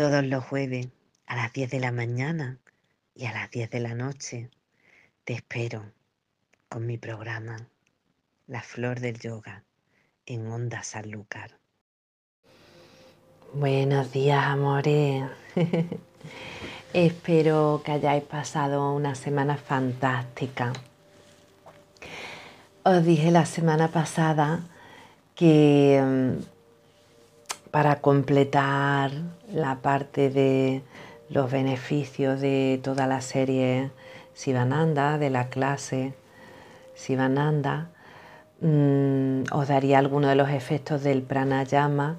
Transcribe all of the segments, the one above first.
Todos los jueves a las 10 de la mañana y a las 10 de la noche te espero con mi programa La Flor del Yoga en Onda Sanlúcar. Buenos días, amores. Espero que hayáis pasado una semana fantástica. Os dije la semana pasada que mm, para completar la parte de los beneficios de toda la serie Sivananda, de la clase Sivananda, mm, os daría algunos de los efectos del pranayama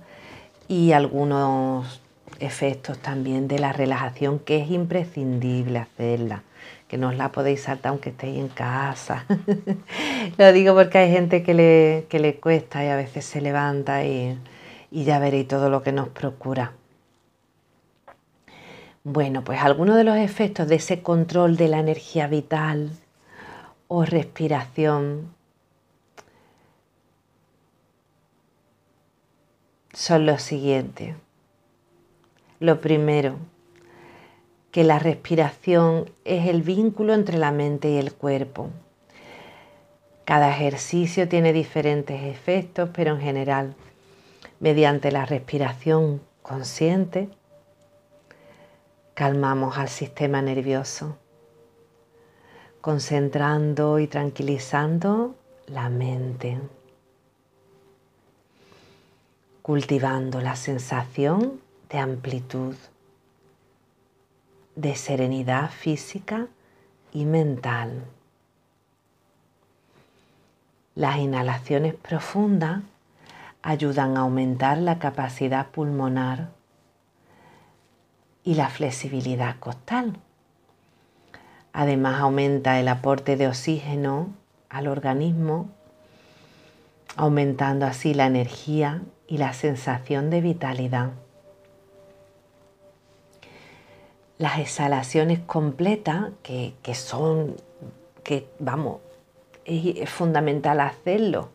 y algunos efectos también de la relajación, que es imprescindible hacerla, que no os la podéis saltar aunque estéis en casa. Lo digo porque hay gente que le, que le cuesta y a veces se levanta y y ya veréis todo lo que nos procura. Bueno, pues algunos de los efectos de ese control de la energía vital o respiración son los siguientes. Lo primero, que la respiración es el vínculo entre la mente y el cuerpo. Cada ejercicio tiene diferentes efectos, pero en general Mediante la respiración consciente, calmamos al sistema nervioso, concentrando y tranquilizando la mente, cultivando la sensación de amplitud, de serenidad física y mental. Las inhalaciones profundas ayudan a aumentar la capacidad pulmonar y la flexibilidad costal. Además aumenta el aporte de oxígeno al organismo, aumentando así la energía y la sensación de vitalidad. Las exhalaciones completas, que, son, que vamos, es fundamental hacerlo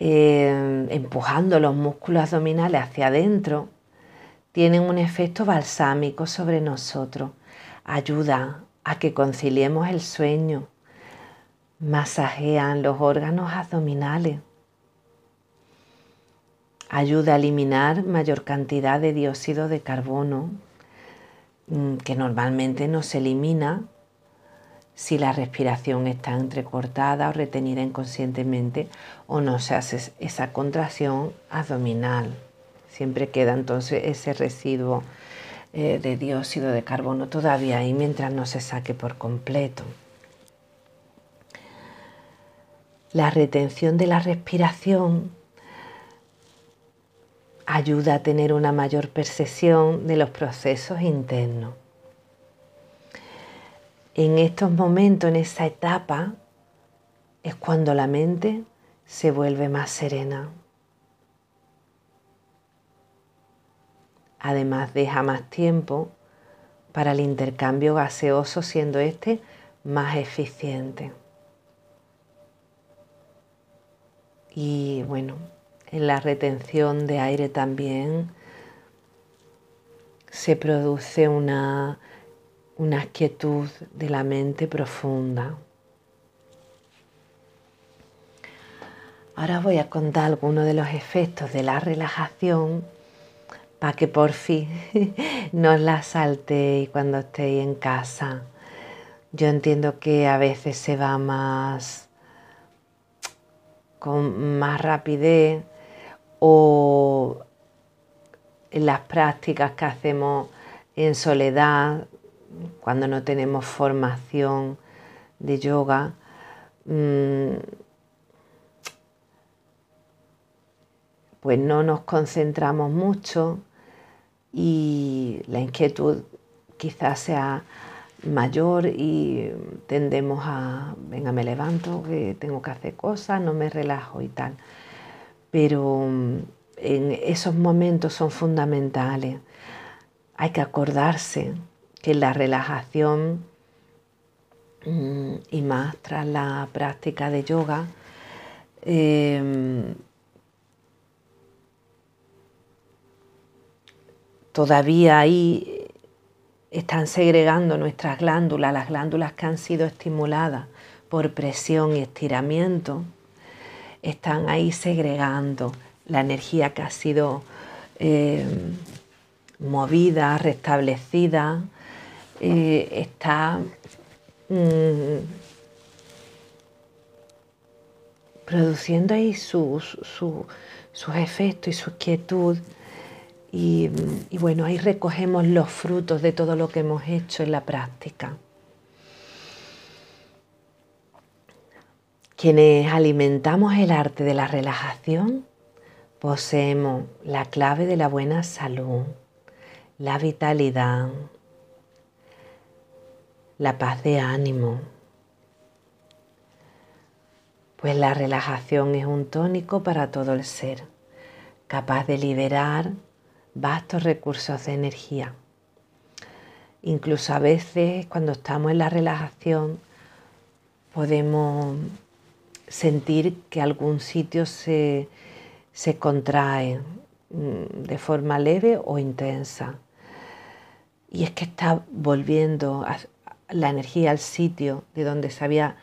eh, empujando los músculos abdominales hacia adentro, tienen un efecto balsámico sobre nosotros. Ayuda a que conciliemos el sueño, masajean los órganos abdominales, ayuda a eliminar mayor cantidad de dióxido de carbono mm, que normalmente no se elimina si la respiración está entrecortada o retenida inconscientemente o no se hace esa contracción abdominal. Siempre queda entonces ese residuo eh, de dióxido de carbono todavía ahí mientras no se saque por completo. La retención de la respiración ayuda a tener una mayor percepción de los procesos internos en estos momentos, en esa etapa, es cuando la mente se vuelve más serena. Además deja más tiempo para el intercambio gaseoso, siendo este más eficiente. Y bueno, en la retención de aire también se produce una una quietud de la mente profunda. Ahora voy a contar algunos de los efectos de la relajación para que por fin no la saltéis cuando estéis en casa. Yo entiendo que a veces se va más con más rapidez o en las prácticas que hacemos en soledad cuando no tenemos formación de yoga, mm, pues no nos concentramos mucho y la inquietud quizás sea mayor y tendemos a, venga, me levanto, que tengo que hacer cosas, no me relajo y tal. Pero mm, en esos momentos son fundamentales. Hay que acordarse que la relajación mm, y más tras la práctica de yoga, em, todavía ahí están segregando nuestras glándulas, las glándulas que han sido estimuladas por presión y estiramiento, están ahí segregando la energía que ha sido eh, movida, restablecida, eh, está mm, produciendo ahí sus efectos y su quietud. Y, y bueno, ahí recogemos los frutos de todo lo que hemos hecho en la práctica. Quienes alimentamos el arte de la relajación, poseemos la clave de la buena salud, la vitalidad, la paz de ánimo. Pues la relajación es un tónico para todo el ser, capaz de liberar vastos recursos de energía. Incluso a veces cuando estamos en la relajación podemos sentir que algún sitio se, se contrae mm, de forma leve o intensa. Y es que está volviendo la energía al sitio de donde se había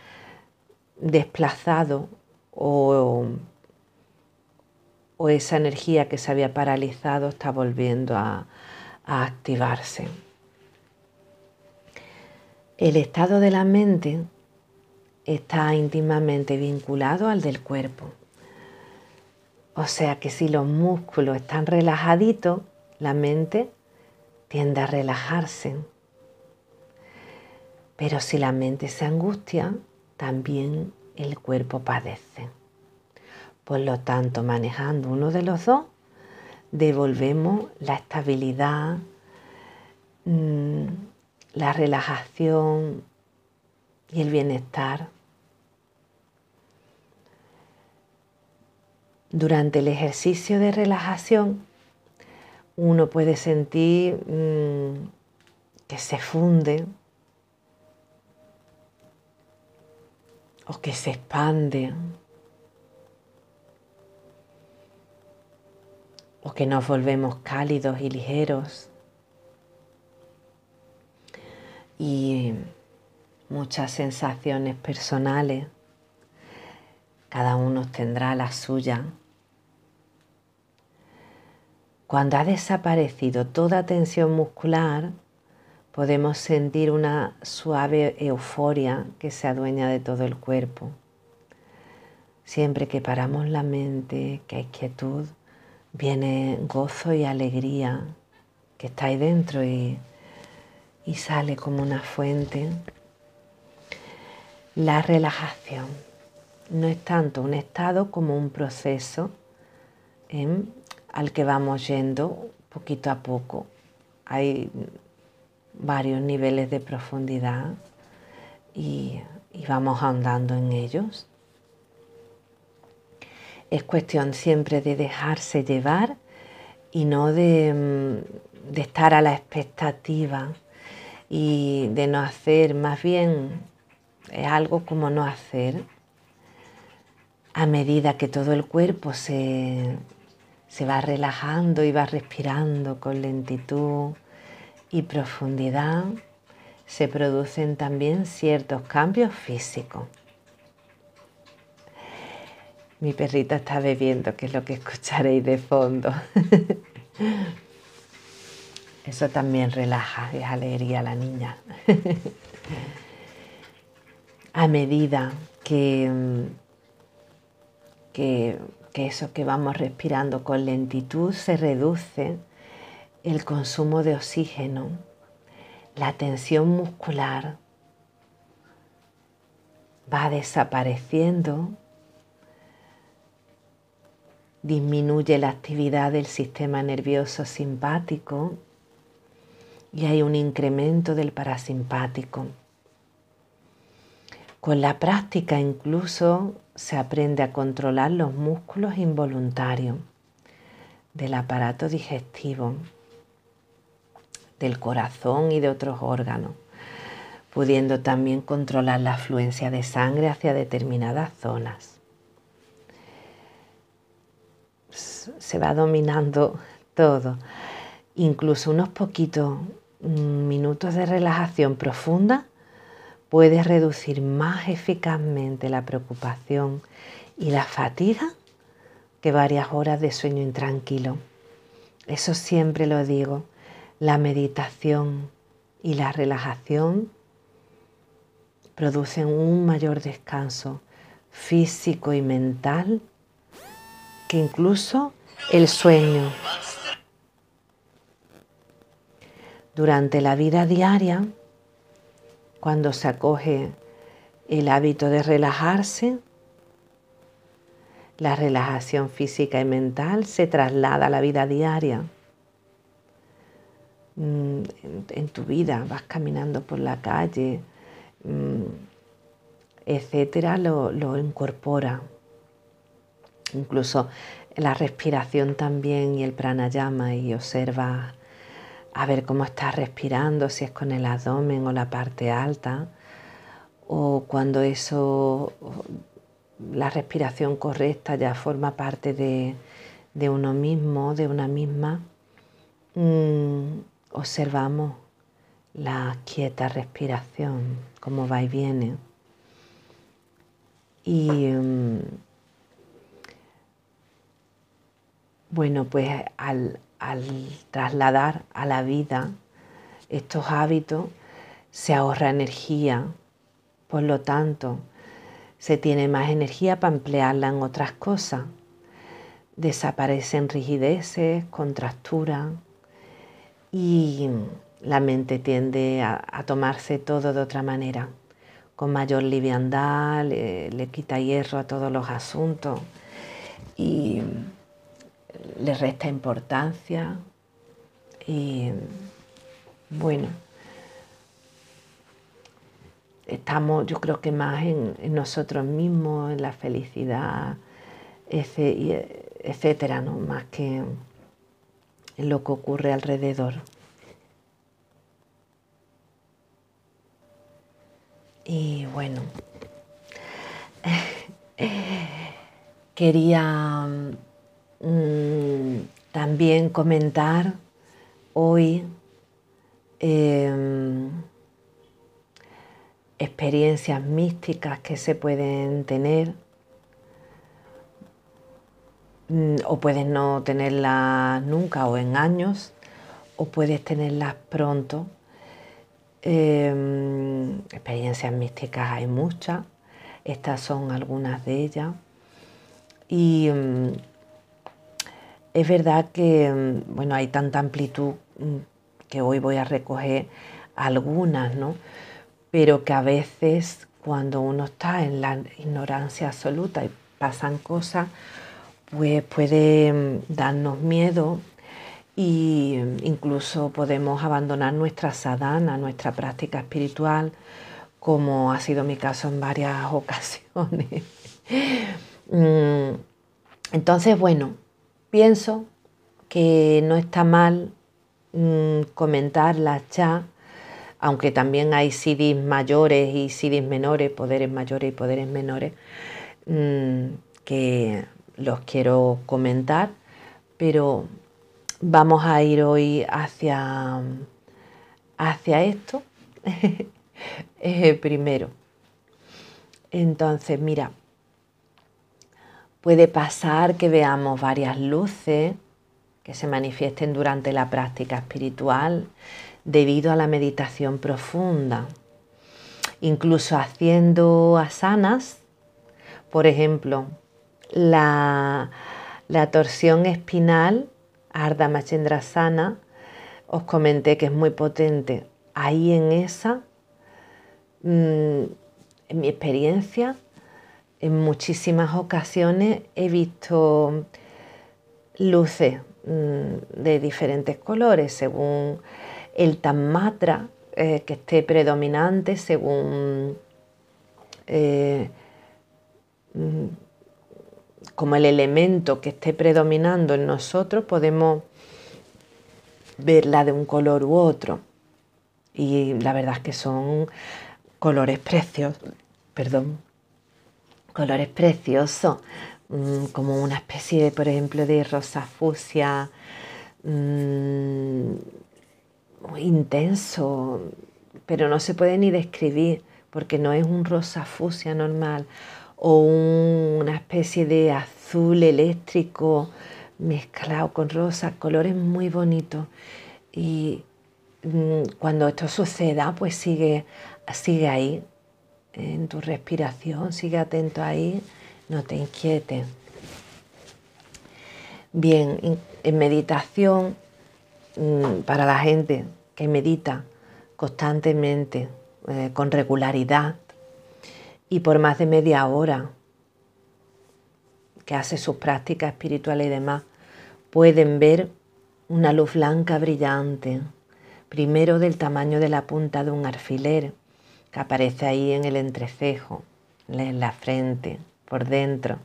desplazado o, o esa energía que se había paralizado está volviendo a, a activarse. El estado de la mente está íntimamente vinculado al del cuerpo. O sea que si los músculos están relajaditos, la mente tiende a relajarse. Pero si la mente se angustia, también el cuerpo padece. Por lo tanto, manejando uno de los dos, devolvemos la estabilidad, mm, la relajación y el bienestar Durante el ejercicio de relajación uno puede sentir mm, que se funde o que se expande o que nos volvemos cálidos y ligeros y muchas sensaciones personales. Cada uno tendrá la suya. Cuando ha desaparecido toda tensión muscular, podemos sentir una suave euforia que se adueña de todo el cuerpo. Siempre que paramos la mente, que hay quietud, viene gozo y alegría que está ahí dentro y, y sale como una fuente. La relajación no es tanto un estado como un proceso en al que vamos yendo poquito a poco. Hay varios niveles de profundidad y, vamos andando en ellos. Es cuestión siempre de dejarse llevar y no de, mm, de estar a la expectativa y de no hacer, más bien es algo como no hacer. A medida que todo el cuerpo se, se va relajando y va respirando con lentitud y profundidad, se producen también ciertos cambios físicos. Mi perrita está bebiendo, que es lo que escucharéis de fondo. Eso también relaja, es alegría a la niña. a medida que, que que eso que vamos respirando con lentitud se reduce el consumo de oxígeno, la tensión muscular va desapareciendo, disminuye la actividad del sistema nervioso simpático y hay un incremento del parasimpático. Con la práctica incluso se aprende a controlar los músculos involuntarios del aparato digestivo, del corazón y de otros órganos, pudiendo también controlar la afluencia de sangre hacia determinadas zonas. Se va dominando todo incluso unos poquitos mm, minutos de relajación profunda puede reducir más eficazmente la preocupación y la fatiga que varias horas de sueño intranquilo. Eso siempre lo digo, la meditación y la relajación producen un mayor descanso físico y mental que incluso el sueño. Durante la vida diaria, cuando se acoge el hábito de relajarse, la relajación física y mental se traslada a la vida diaria. En tu vida vas caminando por la calle, mm, etcétera, lo, lo incorpora. Incluso la respiración también y el pranayama y observa a ver cómo estás respirando, si es con el abdomen o la parte alta, o cuando eso, la respiración correcta ya forma parte de, uno mismo, de una misma, mm, observamos la quieta respiración, cómo va y viene. Y mm, bueno, pues al, trasladar a la vida estos hábitos, se ahorra energía, por lo tanto, se tiene más energía para emplearla en otras cosas. Desaparecen rigideces, contracturas y la mente tiende a tomarse todo de otra manera con mayor liviandad, le, quita hierro a todos los asuntos y le resta importancia. Y bueno, estamos yo creo que más en, nosotros mismos, en la felicidad, etcétera, ¿no? más que en lo que ocurre alrededor. Y bueno, quería mm, también comentar hoy em, experiencias místicas que se pueden tener o puedes no tenerlas nunca o en años o puedes tenerlas pronto Em, experiencias místicas hay muchas, estas son algunas de ellas. Y em, es verdad que em, bueno, hay tanta amplitud mm, que hoy voy a recoger algunas, ¿no? Pero que a veces cuando uno está en la ignorancia absoluta y pasan cosas, pues puede darnos miedo y incluso podemos abandonar nuestra sadhana, nuestra práctica espiritual, como ha sido mi caso en varias ocasiones. Mm, entonces, bueno, pienso que no está mal mm, comentar la cha, aunque también hay siddhis mayores y siddhis menores, poderes mayores y poderes menores, mm, que los quiero comentar, pero vamos a ir hoy hacia, hacia esto eh, primero. Entonces, mira, puede pasar que veamos varias luces que se manifiesten durante la práctica espiritual debido a la meditación profunda. Incluso haciendo asanas, por ejemplo, la, la torsión espinal Arda Machendrasana, os comenté que es muy potente. Ahí en esa, mm, en mi experiencia, en muchísimas ocasiones he visto luces mm, de diferentes colores según el Tammatra eh, que esté predominante, según eh, mm, como el elemento que esté predominando en nosotros, podemos verla de un color u otro. Y la verdad es que son colores preciosos, perdón, colores preciosos, mm, como una especie, por ejemplo, de rosa fucsia, mm, muy intenso, pero no se puede ni describir porque no es un rosa fusia normal o una especie de azul eléctrico mezclado con rosa, colores muy bonitos. Y mm, cuando esto suceda, pues sigue, sigue ahí, en tu respiración, sigue atento ahí, no te inquietes. Bien, en meditación, mm, para la gente que medita constantemente, eh, con regularidad y por más de media hora, que hace sus prácticas espirituales y demás, pueden ver una luz blanca brillante, primero del tamaño de la punta de un alfiler, que aparece ahí en el entrecejo, en la frente, por dentro.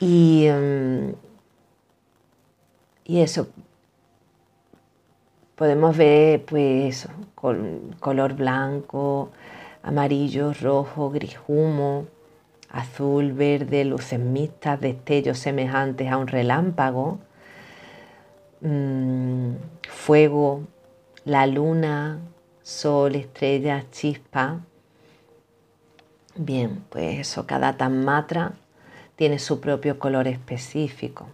Y, mm, y eso, podemos ver pues color blanco, amarillo, rojo, gris humo, azul, verde, luces mixtas, destellos semejantes a un relámpago, mm, fuego, la luna, sol, estrellas, chispa. Bien, pues eso, cada tanmatra tiene su propio color específico.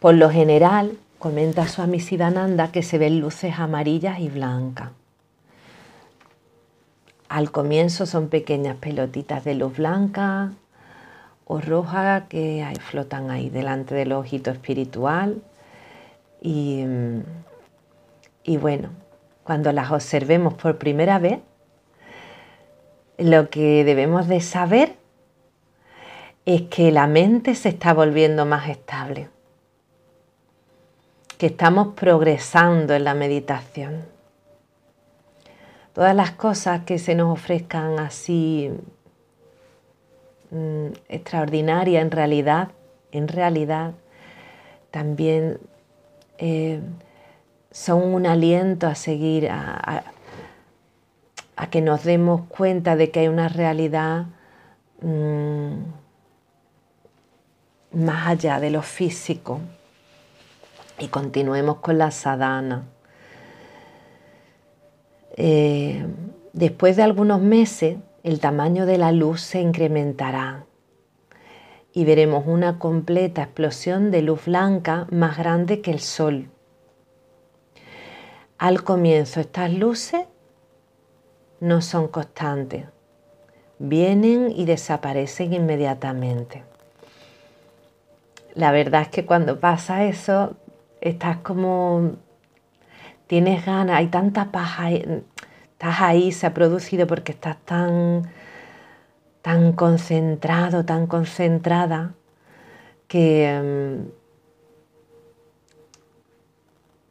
Por lo general, comenta Swami Siddhananda que se ven luces amarillas y blancas. Al comienzo son pequeñas pelotitas de luz blanca o roja que flotan ahí delante del ojito espiritual. Y, y bueno, cuando las observemos por primera vez, lo que debemos de saber es que la mente se está volviendo más estable que estamos progresando en la meditación. Todas las cosas que se nos ofrezcan así mm, extraordinarias en realidad, en realidad también eh, son un aliento a seguir, a, que nos demos cuenta de que hay una realidad mm, más allá de lo físico y continuemos con la sadhana. Eh, después de algunos meses, el tamaño de la luz se incrementará y veremos una completa explosión de luz blanca más grande que el sol. Al comienzo estas luces no son constantes, vienen y desaparecen inmediatamente. La verdad es que cuando pasa eso estás como, tienes ganas, hay tanta paja, estás ahí, se ha producido porque estás tan, tan concentrado, tan concentrada, que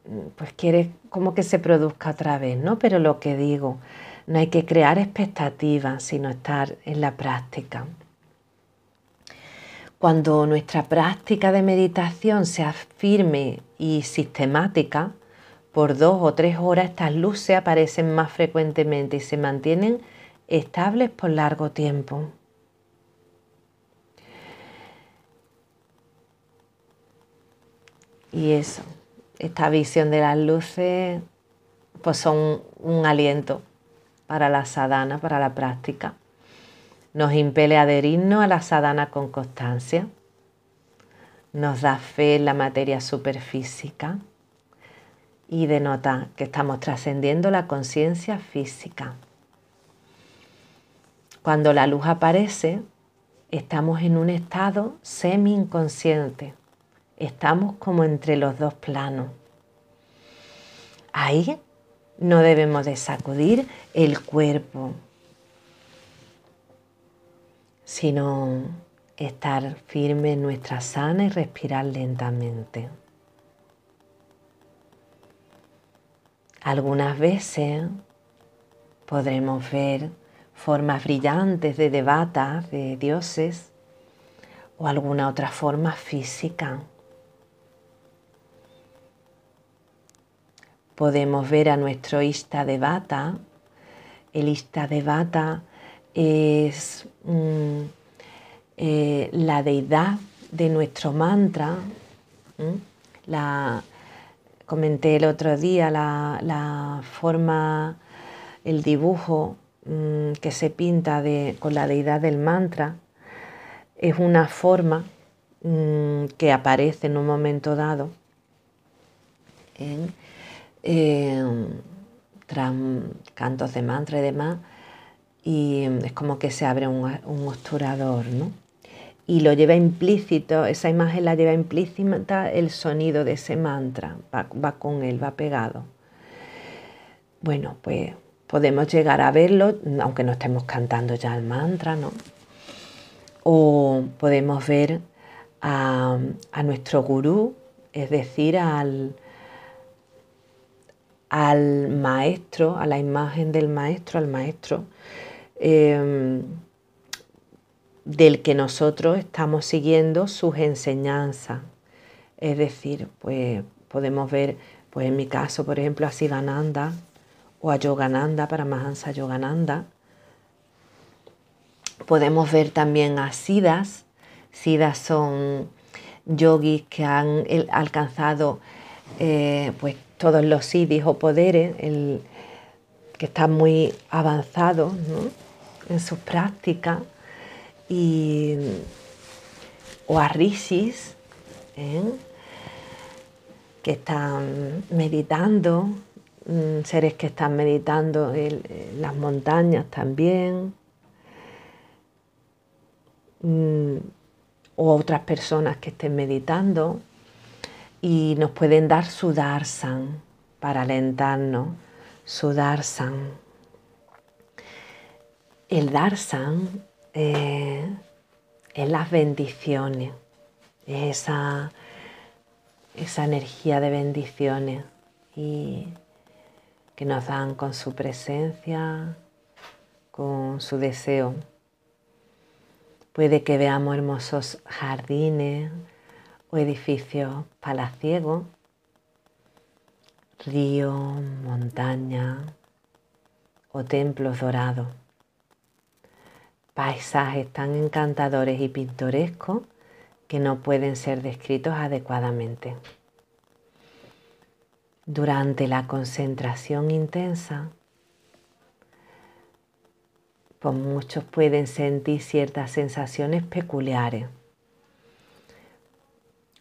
mm, pues quieres como que se produzca otra vez, ¿no? Pero lo que digo, no hay que crear expectativas, sino estar en la práctica. Cuando nuestra práctica de meditación sea firme y sistemática, por dos o tres horas estas luces aparecen más frecuentemente y se mantienen estables por largo tiempo. Y eso, esta visión de las luces, pues son un aliento para la sadhana, para la práctica nos impele a adherirnos a la sadhana con constancia, nos da fe en la materia superfísica y denota que estamos trascendiendo la conciencia física. Cuando la luz aparece, estamos en un estado semi-inconsciente, estamos como entre los dos planos. Ahí no debemos de sacudir el cuerpo, sino estar firme en nuestra sana y respirar lentamente. Algunas veces podremos ver formas brillantes de devatas, de dioses, o alguna otra forma física. Podemos ver a nuestro Ista Devata. El Ista Devata es mm, eh, la deidad de nuestro mantra. La, comenté el otro día la, forma, el dibujo mm, que se pinta con la deidad del mantra. Es una forma mm, que aparece en un momento dado en, cantos de mantra y demás, y es como que se abre un, un ¿no? Y lo lleva implícito, esa imagen la lleva implícita el sonido de ese mantra, va, con él, va pegado. Bueno, pues podemos llegar a verlo, aunque no estemos cantando ya el mantra, ¿no? O podemos ver a, nuestro gurú, es decir, al, al maestro, a la imagen del maestro, al maestro, em, del que nosotros estamos siguiendo sus enseñanzas. Es decir, pues podemos ver, pues en mi caso, por ejemplo, a Sivananda o a Yogananda, para Mahansa Yogananda. Podemos ver también a Siddhas. Siddhas son yogis que han alcanzado eh, pues todos los siddhis o poderes, que están muy avanzados en sus prácticas, y, o a rishis, ¿eh? que están meditando, mm, seres que están meditando en, las montañas también, mm, o otras personas que estén meditando y nos pueden dar su darsan para alentarnos, su darsan. El darsan eh, es las bendiciones, esa, esa energía de bendiciones y que nos dan con su presencia, con su deseo. Puede que veamos hermosos jardines, o edificios palaciegos, río, montaña o templos dorados. Paisajes tan encantadores y pintorescos que no pueden ser descritos adecuadamente. Durante la concentración intensa, pues muchos pueden sentir ciertas sensaciones peculiares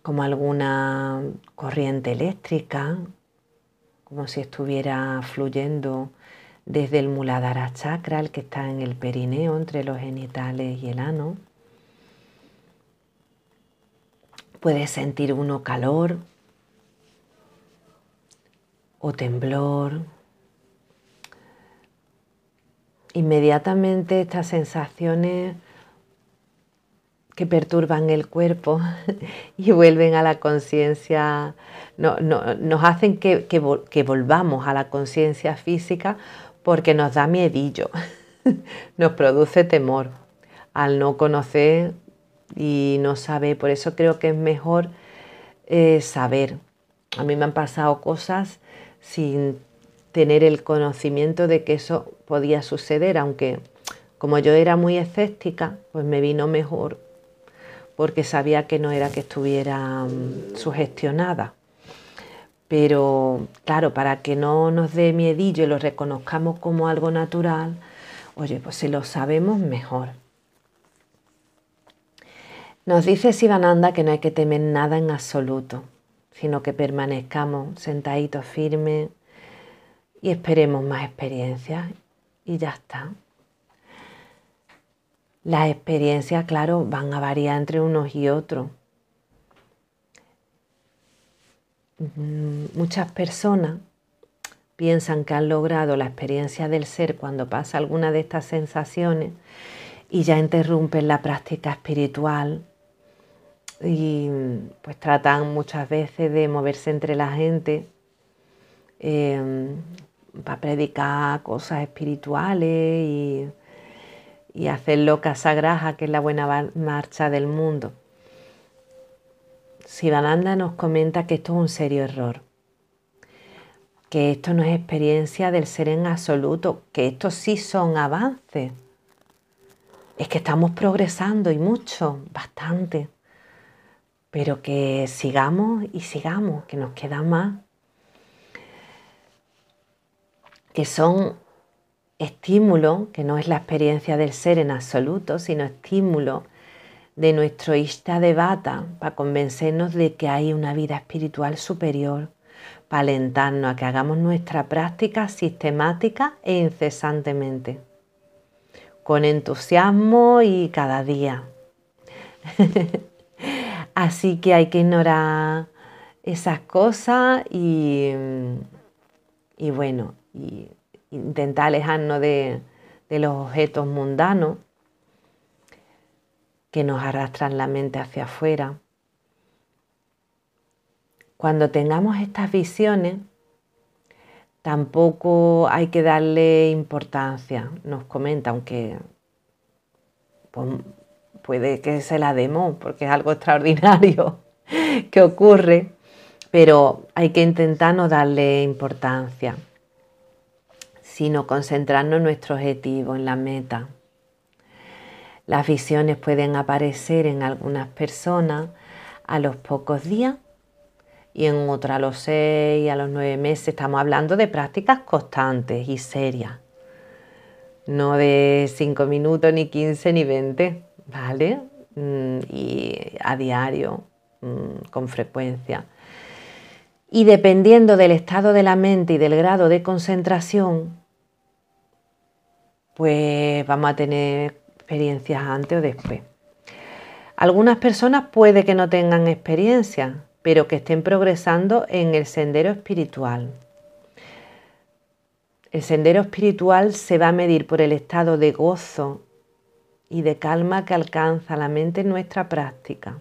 como alguna corriente eléctrica, como si estuviera fluyendo desde el Muladhara chakra, el que está en el perineo entre los genitales y el ano. Puede sentir uno calor o temblor. Inmediatamente estas sensaciones que perturban el cuerpo y vuelven a la conciencia, no, nos hacen que, que volvamos a la conciencia física porque nos da miedillo, nos produce temor al no conocer y no saber. Por eso creo que es mejor eh, saber. A mí me han pasado cosas sin tener el conocimiento de que eso podía suceder, aunque como yo era muy escéptica, pues me vino mejor porque sabía que no era que estuviera mm, sugestionada. Pero claro, para que no nos dé miedillo y lo reconozcamos como algo natural, oye, pues si lo sabemos, mejor. Nos dice Sivananda que no hay que temer nada en absoluto, sino que permanezcamos sentaditos firmes y esperemos más experiencias y ya está. Las experiencias, claro, van a variar entre unos y otros. Mm, muchas personas piensan que han logrado la experiencia del ser cuando pasa alguna de estas sensaciones y ya interrumpen la práctica espiritual y pues tratan muchas veces de moverse entre la gente em, para predicar cosas espirituales y y hacerlo casagraja, que es la buena marcha del mundo. Sivananda nos comenta que esto es un serio error, que esto no es experiencia del ser en absoluto, que esto sí son avances. Es que estamos progresando y mucho, bastante. pero que sigamos y sigamos, que nos queda más, que son estímulo, que no es la experiencia del ser en absoluto, sino estímulo de nuestro Ishta de Bata para convencernos de que hay una vida espiritual superior, para alentarnos a que hagamos nuestra práctica sistemática e incesantemente, con entusiasmo y cada día. Así que hay que ignorar esas cosas y, y bueno, intentar alejarnos de, de los objetos mundanos que nos arrastran la mente hacia afuera. Cuando tengamos estas visiones, tampoco hay que darle importancia, nos comenta, aunque pues, puede que se la demos, porque es algo extraordinario que ocurre, pero hay que intentar no darle importancia, sino concentrarnos en nuestro objetivo, en la meta. Las visiones pueden aparecer en algunas personas a los pocos días y en otras a los seis, a los nueve meses. Estamos hablando de prácticas constantes y serias, no de cinco minutos, ni quince, ni veinte, ¿vale? Mm, y a diario, mm, con frecuencia. Y dependiendo del estado de la mente y del grado de concentración, pues vamos a tener experiencias antes o después. Algunas personas puede que no tengan experiencia, pero que estén progresando en el sendero espiritual. El sendero espiritual se va a medir por el estado de gozo y de calma que alcanza la mente en nuestra práctica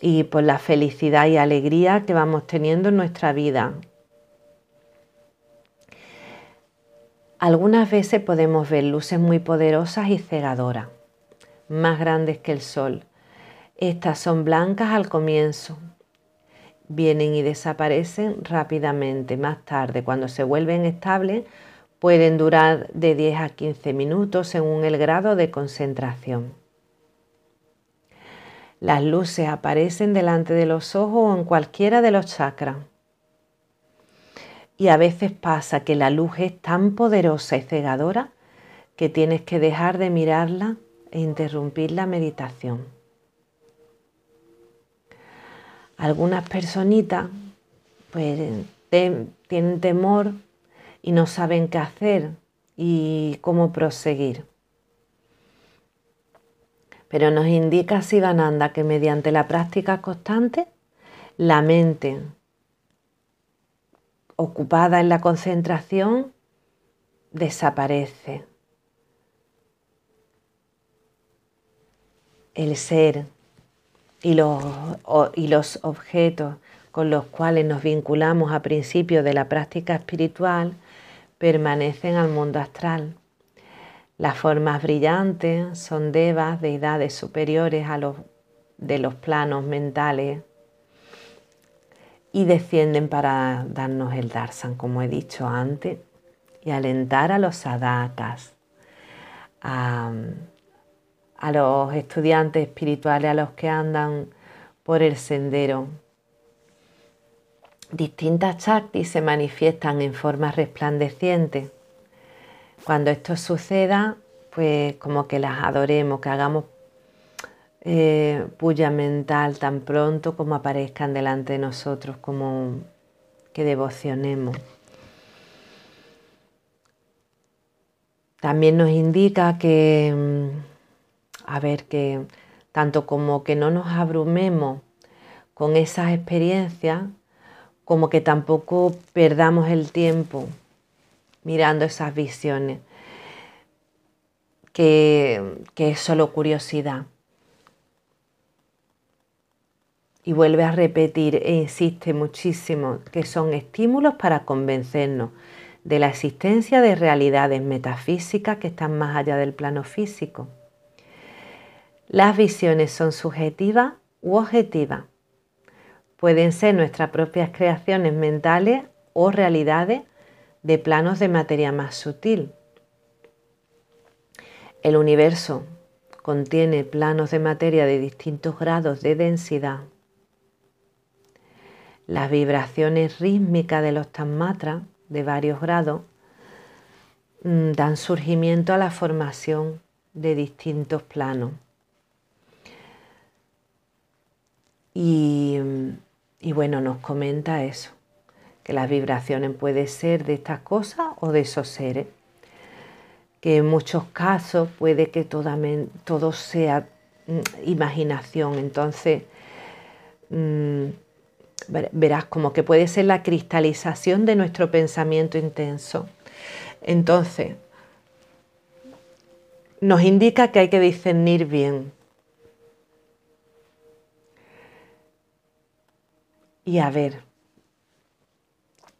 y por la felicidad y alegría que vamos teniendo en nuestra vida, Algunas veces podemos ver luces muy poderosas y cegadoras, más grandes que el sol. Estas son blancas al comienzo, vienen y desaparecen rápidamente. Más tarde, cuando se vuelven estables, pueden durar de 10 a 15 minutos según el grado de concentración. Las luces aparecen delante de los ojos o en cualquiera de los chakras. Y a veces pasa que la luz es tan poderosa y cegadora que tienes que dejar de mirarla e interrumpir la meditación. Algunas personitas pues, tienen temor y no saben qué hacer y cómo proseguir. Pero nos indica Sivananda que mediante la práctica constante, la mente ocupada en la concentración, desaparece. El ser y los, y los objetos con los cuales nos vinculamos a principio de la práctica espiritual permanecen al mundo astral. Las formas brillantes son devas, deidades superiores a los de los planos mentales y descienden para darnos el darshan, como he dicho antes, y alentar a los sadakas, a, los estudiantes espirituales, a los que andan por el sendero. Distintas chaktis se manifiestan en forma resplandeciente. Cuando esto suceda, pues como que las adoremos, que hagamos eh, puya mental tan pronto como aparezcan delante de nosotros, como que devocionemos. También nos indica que, mm, a ver, que tanto como que no nos abrumemos con esas experiencias, como que tampoco perdamos el tiempo mirando esas visiones, que, que es solo curiosidad y vuelve a repetir e insiste muchísimo que son estímulos para convencernos de la existencia de realidades metafísicas que están más allá del plano físico. Las visiones son subjetivas u objetivas. Pueden ser nuestras propias creaciones mentales o realidades de planos de materia más sutil. El universo contiene planos de materia de distintos grados de densidad. Las vibraciones rítmicas de los tanmatras de varios grados mm, dan surgimiento a la formación de distintos planos. Y, y bueno, nos comenta eso, que las vibraciones pueden ser de estas cosas o de esos seres que en muchos casos puede que todo sea mm, imaginación. Entonces, mm, verás como que puede ser la cristalización de nuestro pensamiento intenso. Entonces, nos indica que hay que discernir bien. Y a ver,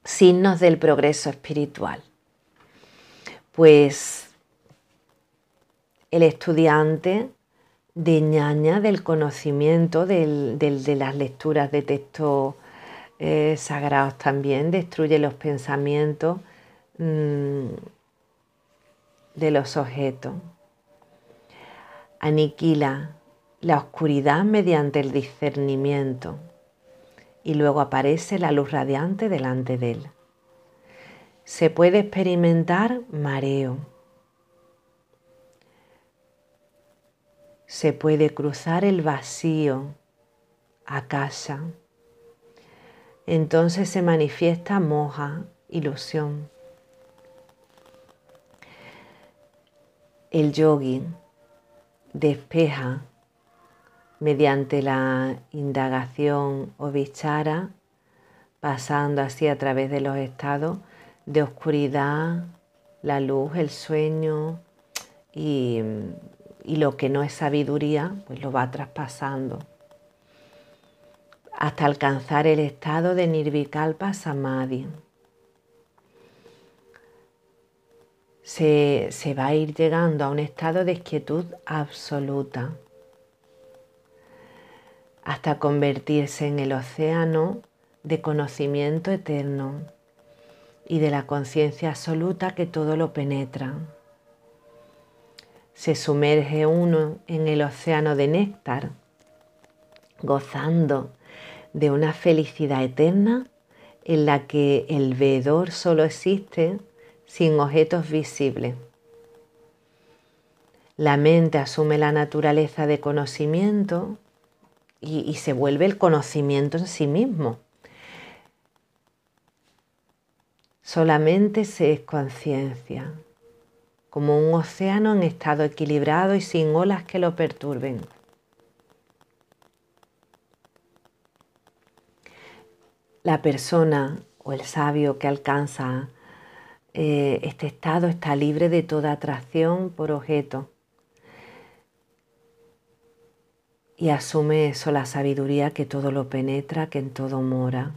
signos del progreso espiritual. Pues el estudiante de ñaña del conocimiento de las lecturas de textos eh, sagrados también, destruye los pensamientos mm, de los objetos, aniquila la oscuridad mediante el discernimiento y luego aparece la luz radiante delante de él. Se puede experimentar mareo se puede cruzar el vacío a casa. Entonces se manifiesta moja, ilusión. El yogi despeja mediante la indagación o bichara, pasando así a través de los estados de oscuridad, la luz, el sueño y y lo que no es sabiduría, pues lo va traspasando hasta alcanzar el estado de Nirvikalpa Samadhi. Se, se, va a ir llegando a un estado de quietud absoluta hasta convertirse en el océano de conocimiento eterno y de la conciencia absoluta que todo lo penetra se sumerge uno en el océano de néctar, gozando de una felicidad eterna en la que el veedor solo existe sin objetos visibles. La mente asume la naturaleza de conocimiento y, y se vuelve el conocimiento en sí mismo. Solamente se es conciencia, como un océano en estado equilibrado y sin olas que lo perturben. La persona o el sabio que alcanza eh, este estado está libre de toda atracción por objeto y asume eso, la sabiduría que todo lo penetra, que en todo mora.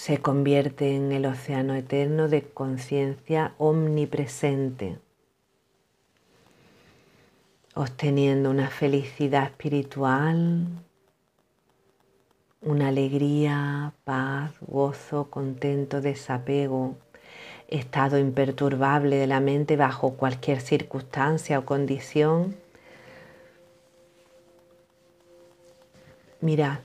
Se convierte en el océano eterno de conciencia omnipresente, obteniendo una felicidad espiritual, una alegría, paz, gozo, contento, desapego, estado imperturbable de la mente bajo cualquier circunstancia o condición. Mira,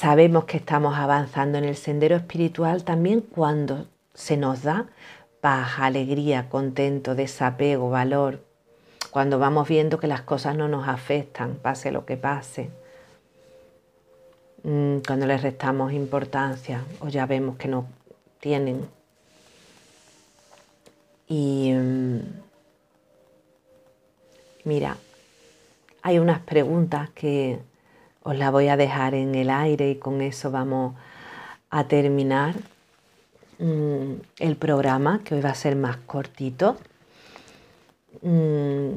sabemos que estamos avanzando en el sendero espiritual también cuando se nos da paz, alegría, contento, desapego, valor, cuando vamos viendo que las cosas no nos afectan, pase lo que pase, mm, cuando les restamos importancia o ya vemos que no tienen. Y mm, mira, hay unas preguntas que os la voy a dejar en el aire y con eso vamos a terminar mm, el programa, que hoy va a ser más cortito. Mm,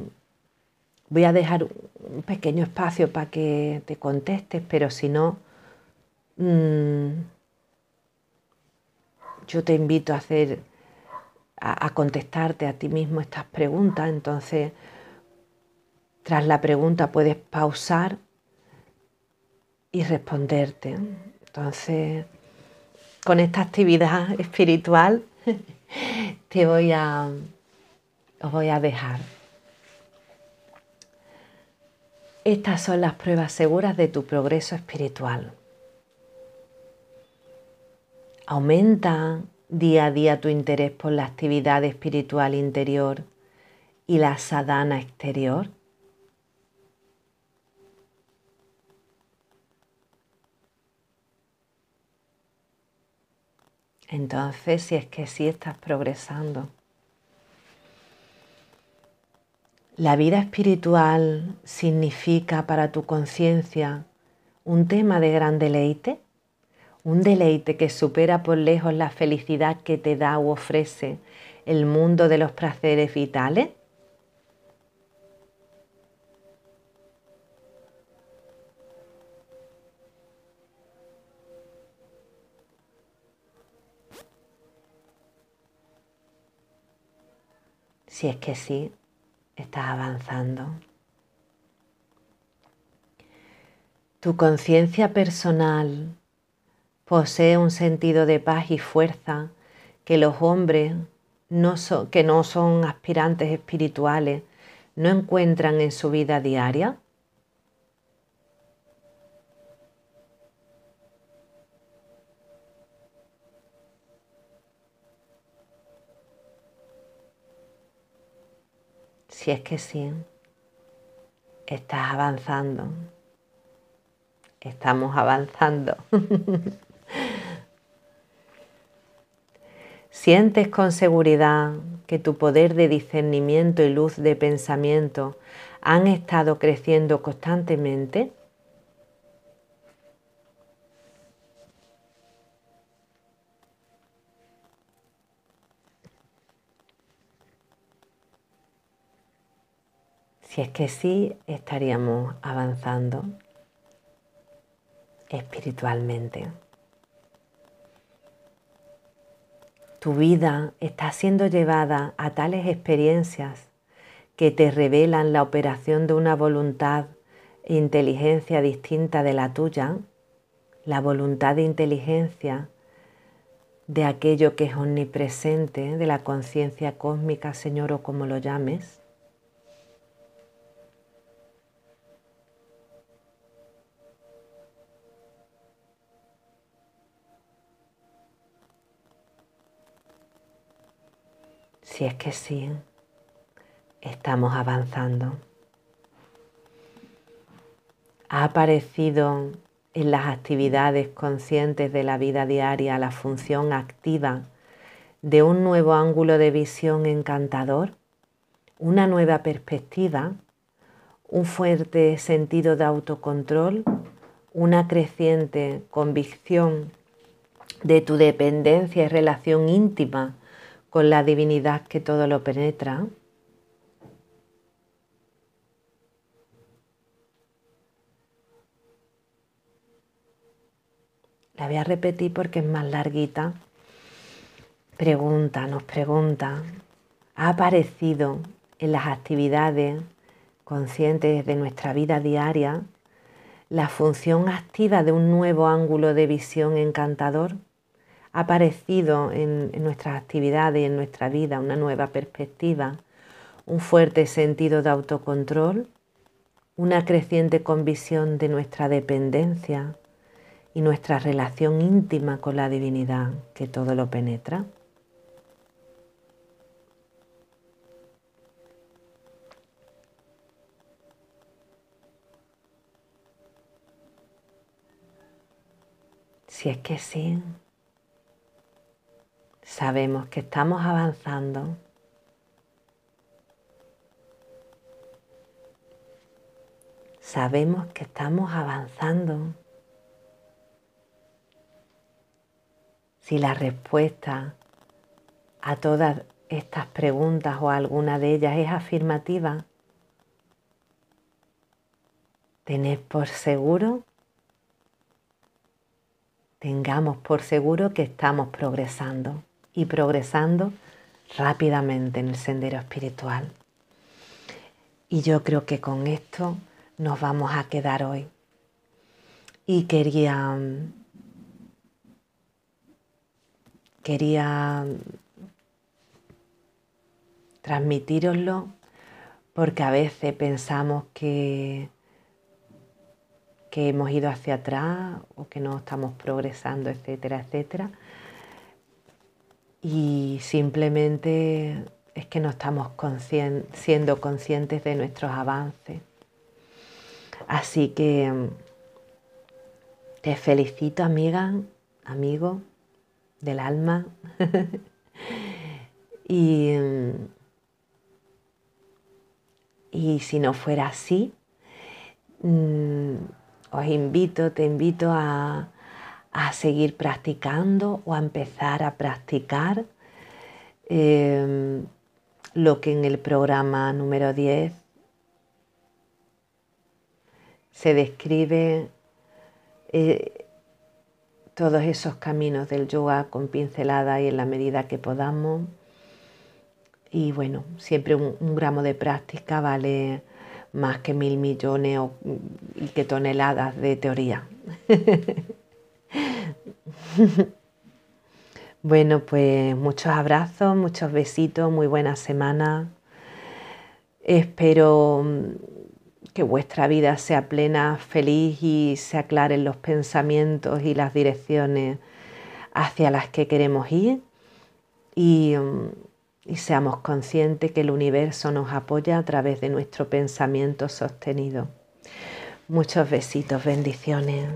voy a dejar un pequeño espacio para que te contestes, pero si no, mm, yo te invito a hacer, a contestarte a ti mismo estas preguntas. Entonces, tras la pregunta puedes pausar y responderte. Entonces, con esta actividad espiritual te voy a, os voy a dejar. Estas son las pruebas seguras de tu progreso espiritual. Aumenta día a día tu interés por la actividad espiritual interior y la sadhana exterior. Entonces, si es que sí estás progresando. La vida espiritual significa para tu conciencia un tema de gran deleite, un deleite que supera por lejos la felicidad que te da o ofrece el mundo de los placeres vitales. Si es que sí, estás avanzando. Tu conciencia personal posee un sentido de paz y fuerza que los hombres que no son aspirantes espirituales no encuentran en su vida diaria. Si es que sí, estás avanzando. Estamos avanzando. Sientes con seguridad que tu poder de discernimiento y luz de pensamiento han estado creciendo constantemente. Si es que sí, estaríamos avanzando espiritualmente. Tu vida está siendo llevada a tales experiencias que te revelan la operación de una voluntad e inteligencia distinta de la tuya, la voluntad de inteligencia de aquello que es omnipresente, de la conciencia cósmica, Señor, o como lo llames, Si es que sí, estamos avanzando. Ha aparecido en las actividades conscientes de la vida diaria la función activa de un nuevo ángulo de visión encantador, una nueva perspectiva, un fuerte sentido de autocontrol, una creciente convicción de tu dependencia y relación íntima con la divinidad que todo lo penetra. La voy a repetir porque es más larguita. Pregunta, nos pregunta, ¿ha aparecido en las actividades conscientes de nuestra vida diaria la función activa de un nuevo ángulo de visión encantador? Ha aparecido en, nuestras actividades y en nuestra vida una nueva perspectiva, un fuerte sentido de autocontrol, una creciente convicción de nuestra dependencia y nuestra relación íntima con la divinidad que todo lo penetra. Si es que sí, sabemos que estamos avanzando. Sabemos que estamos avanzando. Si la respuesta a todas estas preguntas o alguna de ellas es afirmativa, tened por seguro, tengamos por seguro que estamos progresando y progresando rápidamente en el sendero espiritual. Y yo creo que con esto nos vamos a quedar hoy. Y quería quería transmitiroslo porque a veces pensamos que, que hemos ido hacia atrás o que no estamos progresando, etcétera, etcétera. Y simplemente es que no estamos siendo conscientes de nuestros avances. Así que te felicito, amiga, amigo del alma. y, y si no fuera así, mm, os invito, te invito a, seguir practicando o a empezar a practicar em, lo que en el programa número 10 se describe eh, todos esos caminos del yoga con pincelada y en la medida que podamos. Y bueno, siempre un, gramo de práctica vale más que mil millones y que toneladas de teoría. bueno, pues muchos abrazos, muchos besitos, muy buena semana. Espero que vuestra vida sea plena, feliz y se aclaren los pensamientos y las direcciones hacia las que queremos ir y, y seamos conscientes que el universo nos apoya a través de nuestro pensamiento sostenido. Muchos besitos, bendiciones.